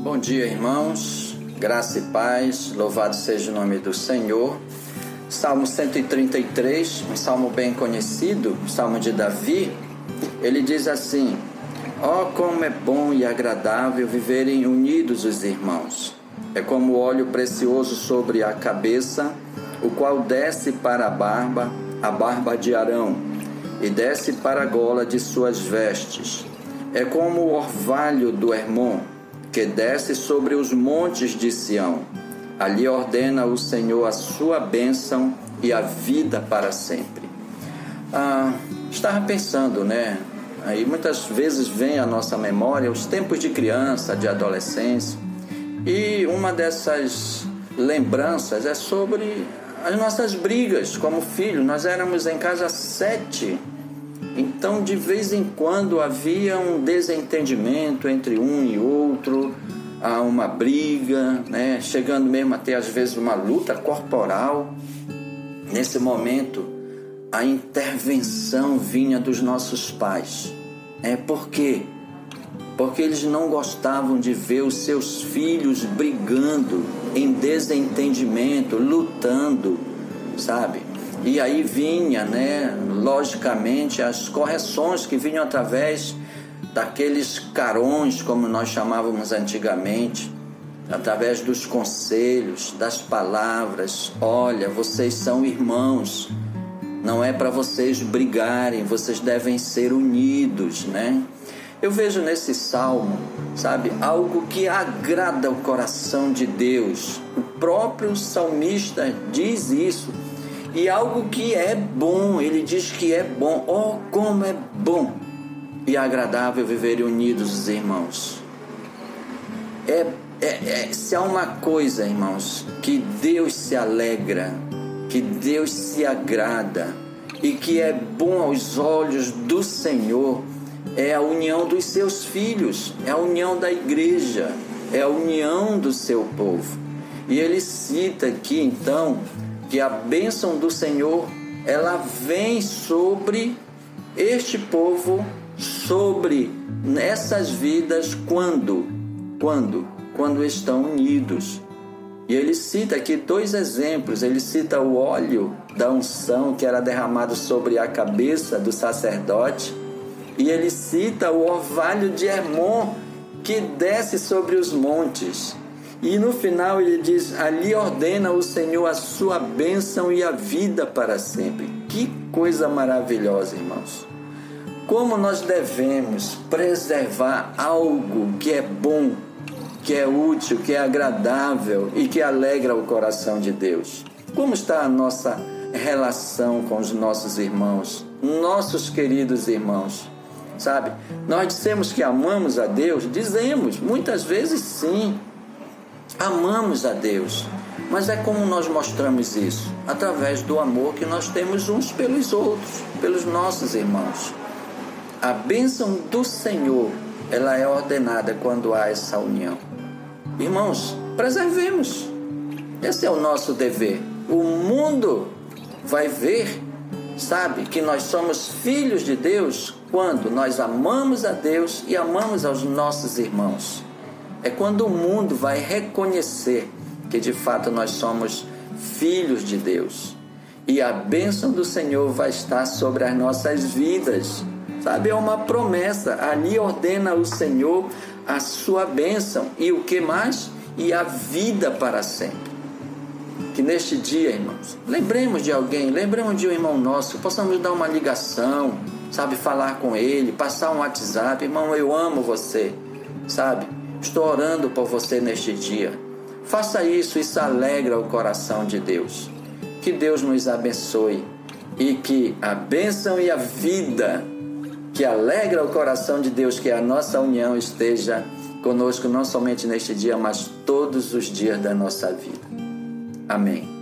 Bom dia, irmãos. Graça e paz. Louvado seja o nome do Senhor. Salmo 133, um salmo bem conhecido, salmo de Davi. Ele diz assim: Ó, oh, como é bom e agradável viverem unidos os irmãos. É como óleo precioso sobre a cabeça, o qual desce para a barba, a barba de Arão, e desce para a gola de suas vestes. É como o orvalho do Hermon, que desce sobre os montes de Sião. Ali ordena o Senhor a sua bênção e a vida para sempre. Ah, estava pensando, né? Aí muitas vezes vem à nossa memória os tempos de criança, de adolescência, e uma dessas lembranças é sobre as nossas brigas como filho. Nós éramos em casa sete então, de vez em quando havia um desentendimento entre um e outro, há uma briga, né? chegando mesmo até às vezes uma luta corporal. Nesse momento, a intervenção vinha dos nossos pais. É por quê? Porque eles não gostavam de ver os seus filhos brigando, em desentendimento, lutando, sabe? E aí vinha, né, logicamente, as correções que vinham através daqueles carões, como nós chamávamos antigamente, através dos conselhos, das palavras. Olha, vocês são irmãos. Não é para vocês brigarem, vocês devem ser unidos, né? Eu vejo nesse salmo, sabe, algo que agrada o coração de Deus. O próprio salmista diz isso e algo que é bom, ele diz que é bom. Oh, como é bom e agradável viver unidos os irmãos. É, é, é, se há uma coisa, irmãos, que Deus se alegra, que Deus se agrada e que é bom aos olhos do Senhor, é a união dos seus filhos, é a união da igreja, é a união do seu povo. E ele cita aqui então que a bênção do Senhor ela vem sobre este povo, sobre nessas vidas quando, quando, quando estão unidos. E ele cita aqui dois exemplos. Ele cita o óleo da unção que era derramado sobre a cabeça do sacerdote, e ele cita o orvalho de Hermon que desce sobre os montes. E no final ele diz: Ali ordena o Senhor a sua bênção e a vida para sempre. Que coisa maravilhosa, irmãos. Como nós devemos preservar algo que é bom, que é útil, que é agradável e que alegra o coração de Deus. Como está a nossa relação com os nossos irmãos, nossos queridos irmãos? Sabe, nós dissemos que amamos a Deus, dizemos, muitas vezes sim, amamos a Deus. Mas é como nós mostramos isso? Através do amor que nós temos uns pelos outros, pelos nossos irmãos. A bênção do Senhor, ela é ordenada quando há essa união. Irmãos, preservemos. Esse é o nosso dever. O mundo vai ver, sabe, que nós somos filhos de Deus quando nós amamos a Deus e amamos aos nossos irmãos é quando o mundo vai reconhecer que de fato nós somos filhos de Deus. E a bênção do Senhor vai estar sobre as nossas vidas. Sabe, é uma promessa. Ali ordena o Senhor a sua bênção. E o que mais? E a vida para sempre. Que neste dia, irmãos, lembremos de alguém, lembremos de um irmão nosso, possamos dar uma ligação, sabe, falar com ele, passar um WhatsApp, irmão, eu amo você, sabe? Estou orando por você neste dia. Faça isso, isso alegra o coração de Deus. Que Deus nos abençoe e que a bênção e a vida que alegra o coração de Deus, que a nossa união, esteja conosco não somente neste dia, mas todos os dias da nossa vida. Amém.